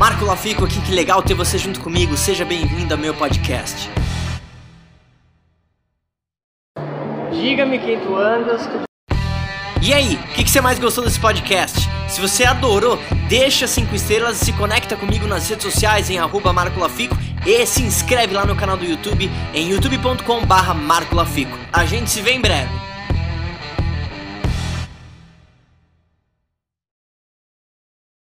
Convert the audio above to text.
Marco Lafico aqui, que legal ter você junto comigo. Seja bem-vindo ao meu podcast. Diga-me quem tu andas. E aí, o que, que, você mais gostou desse podcast? Se você adorou, deixa cinco estrelas e se conecta comigo nas redes sociais em arroba Marco Lafico e se inscreve lá no canal do YouTube em youtube.com barra Marco Lafico. A gente se vê em breve.